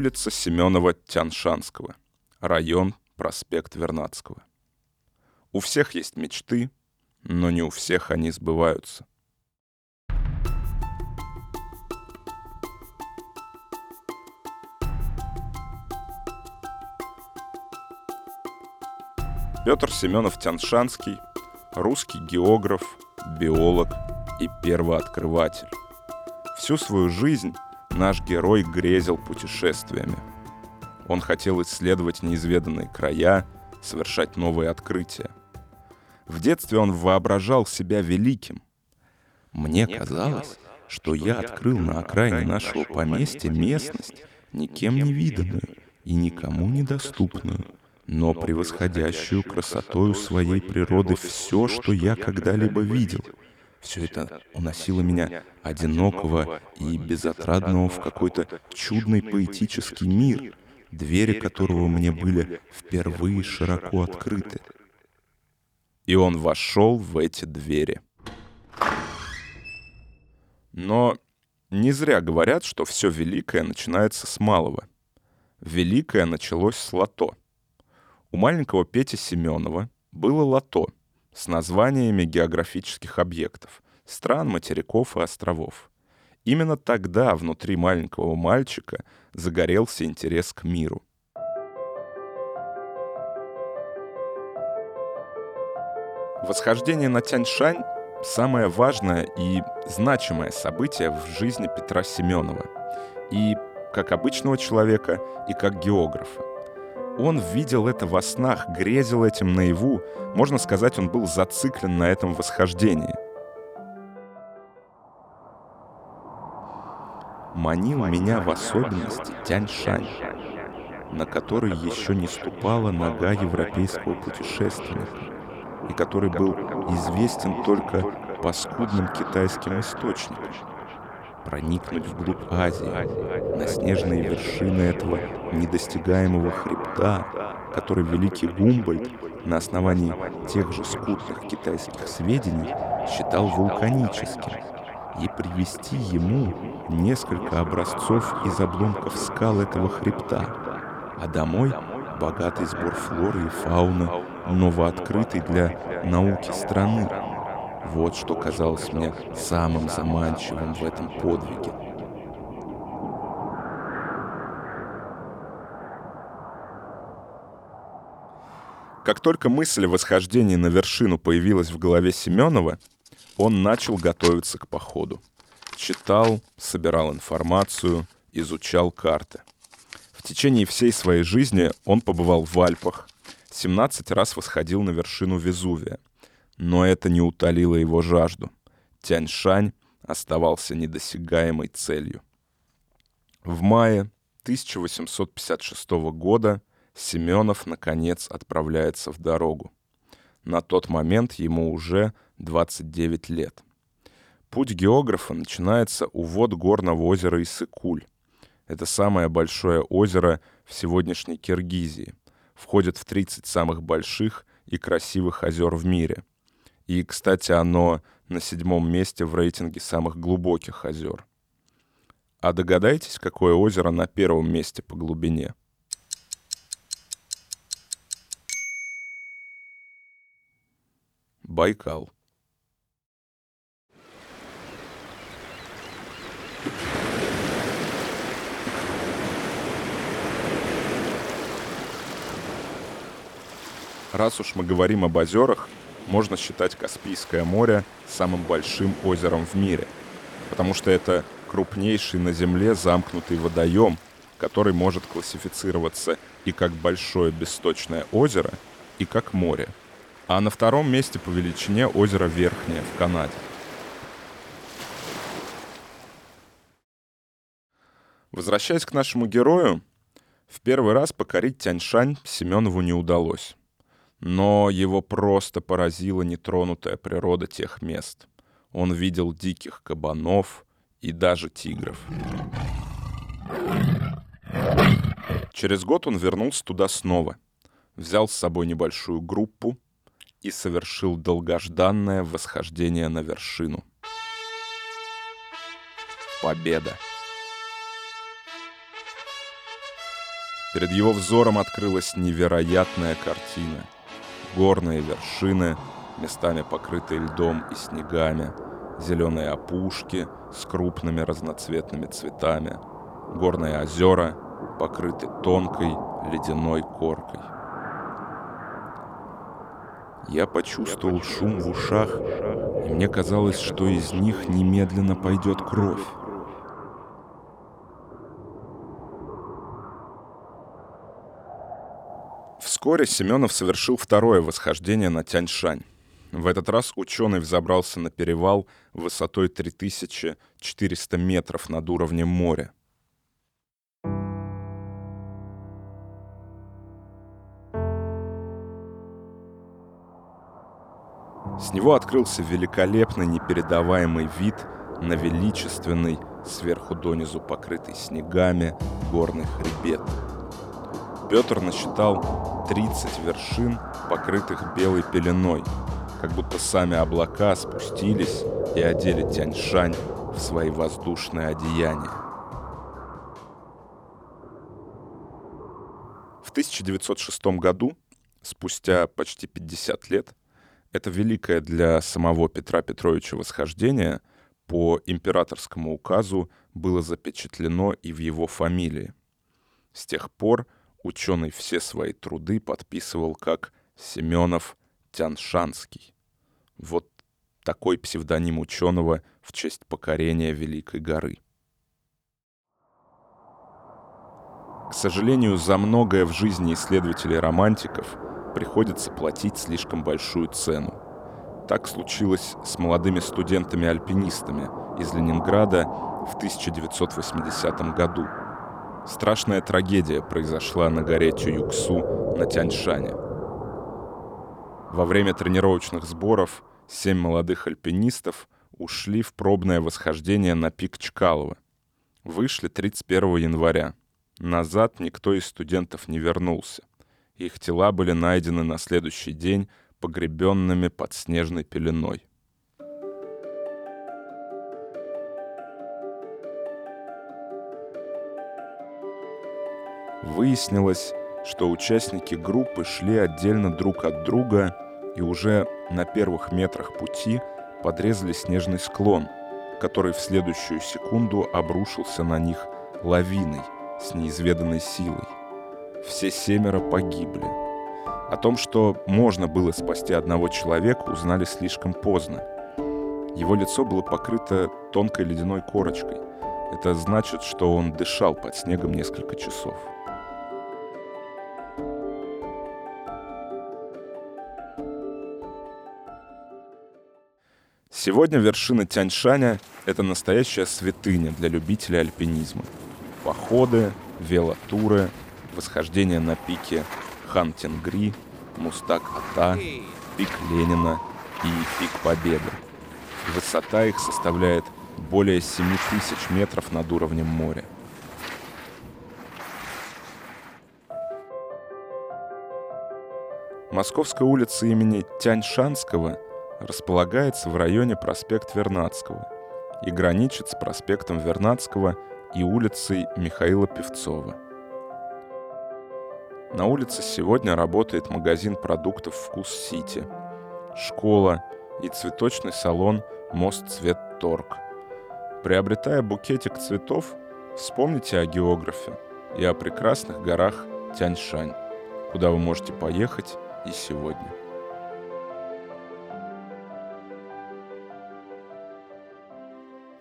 Улица Семенова-Тяншанского. Район проспект Вернадского. У всех есть мечты, но не у всех они сбываются. Петр Семенов-Тяншанский – русский географ, биолог и первооткрыватель. Всю свою жизнь наш герой грезил путешествиями. Он хотел исследовать неизведанные края, совершать новые открытия. В детстве он воображал себя великим. Мне казалось, что я открыл на окраине нашего поместья местность, никем не виданную и никому недоступную – но превосходящую красотою своей природы все, что я когда-либо видел. Все это уносило меня одинокого и безотрадного в какой-то чудный поэтический мир, двери которого мне были впервые широко открыты. И он вошел в эти двери. Но не зря говорят, что все великое начинается с малого. Великое началось с лото — у маленького Пети Семенова было лото с названиями географических объектов, стран, материков и островов. Именно тогда внутри маленького мальчика загорелся интерес к миру. Восхождение на Тяньшань — самое важное и значимое событие в жизни Петра Семенова. И как обычного человека, и как географа. Он видел это во снах, грезил этим наяву. Можно сказать, он был зациклен на этом восхождении. Манил меня в особенности Тяньшань, на который еще не ступала нога европейского путешественника, и который был известен только по скудным китайским источникам проникнуть вглубь Азии, на снежные вершины этого недостигаемого хребта, который великий Гумбольд на основании тех же скудных китайских сведений считал вулканическим, и привести ему несколько образцов из обломков скал этого хребта, а домой богатый сбор флоры и фауны, новооткрытый для науки страны, вот что казалось мне самым заманчивым в этом подвиге. Как только мысль о восхождении на вершину появилась в голове Семенова, он начал готовиться к походу. Читал, собирал информацию, изучал карты. В течение всей своей жизни он побывал в Альпах, 17 раз восходил на вершину Везувия – но это не утолило его жажду. Тяньшань оставался недосягаемой целью. В мае 1856 года Семенов, наконец, отправляется в дорогу. На тот момент ему уже 29 лет. Путь географа начинается у вод горного озера Исыкуль. Это самое большое озеро в сегодняшней Киргизии. Входит в 30 самых больших и красивых озер в мире. И, кстати, оно на седьмом месте в рейтинге самых глубоких озер. А догадайтесь, какое озеро на первом месте по глубине? Байкал. Раз уж мы говорим об озерах, можно считать Каспийское море самым большим озером в мире, потому что это крупнейший на Земле замкнутый водоем, который может классифицироваться и как большое бесточное озеро, и как море. А на втором месте по величине озеро Верхнее в Канаде. Возвращаясь к нашему герою, в первый раз покорить Тяньшань Семенову не удалось но его просто поразила нетронутая природа тех мест. Он видел диких кабанов и даже тигров. Через год он вернулся туда снова, взял с собой небольшую группу и совершил долгожданное восхождение на вершину. Победа! Перед его взором открылась невероятная картина. Горные вершины, местами покрытые льдом и снегами, зеленые опушки с крупными разноцветными цветами, горные озера, покрыты тонкой ледяной коркой. Я почувствовал шум в ушах, и мне казалось, что из них немедленно пойдет кровь. Вскоре Семенов совершил второе восхождение на Тяньшань. В этот раз ученый взобрался на перевал высотой 3400 метров над уровнем моря. С него открылся великолепный непередаваемый вид на величественный, сверху донизу покрытый снегами, горный хребет. Петр насчитал 30 вершин, покрытых белой пеленой, как будто сами облака спустились и одели Тяньшань в свои воздушные одеяния. В 1906 году, спустя почти 50 лет, это великое для самого Петра Петровича восхождение по императорскому указу было запечатлено и в его фамилии. С тех пор ученый все свои труды подписывал как Семенов Тяншанский. Вот такой псевдоним ученого в честь покорения Великой горы. К сожалению, за многое в жизни исследователей-романтиков приходится платить слишком большую цену. Так случилось с молодыми студентами-альпинистами из Ленинграда в 1980 году. Страшная трагедия произошла на горе Тююксу на Тяньшане. Во время тренировочных сборов семь молодых альпинистов ушли в пробное восхождение на пик Чкалова. Вышли 31 января. Назад никто из студентов не вернулся. Их тела были найдены на следующий день погребенными под снежной пеленой. Выяснилось, что участники группы шли отдельно друг от друга и уже на первых метрах пути подрезали снежный склон, который в следующую секунду обрушился на них лавиной с неизведанной силой. Все семеро погибли. О том, что можно было спасти одного человека, узнали слишком поздно. Его лицо было покрыто тонкой ледяной корочкой. Это значит, что он дышал под снегом несколько часов. Сегодня вершина Тяньшаня — это настоящая святыня для любителей альпинизма. Походы, велотуры, восхождение на пике Хантингри, Мустак-Ата, пик Ленина и пик Победы. Высота их составляет более 7 тысяч метров над уровнем моря. Московская улица имени Тяньшанского — располагается в районе проспект Вернадского и граничит с проспектом Вернадского и улицей Михаила Певцова. На улице сегодня работает магазин продуктов «Вкус Сити», школа и цветочный салон «Мост Цвет Торг». Приобретая букетик цветов, вспомните о географе и о прекрасных горах Тяньшань, куда вы можете поехать и сегодня.